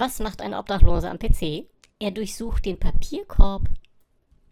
Was macht ein Obdachloser am PC? Er durchsucht den Papierkorb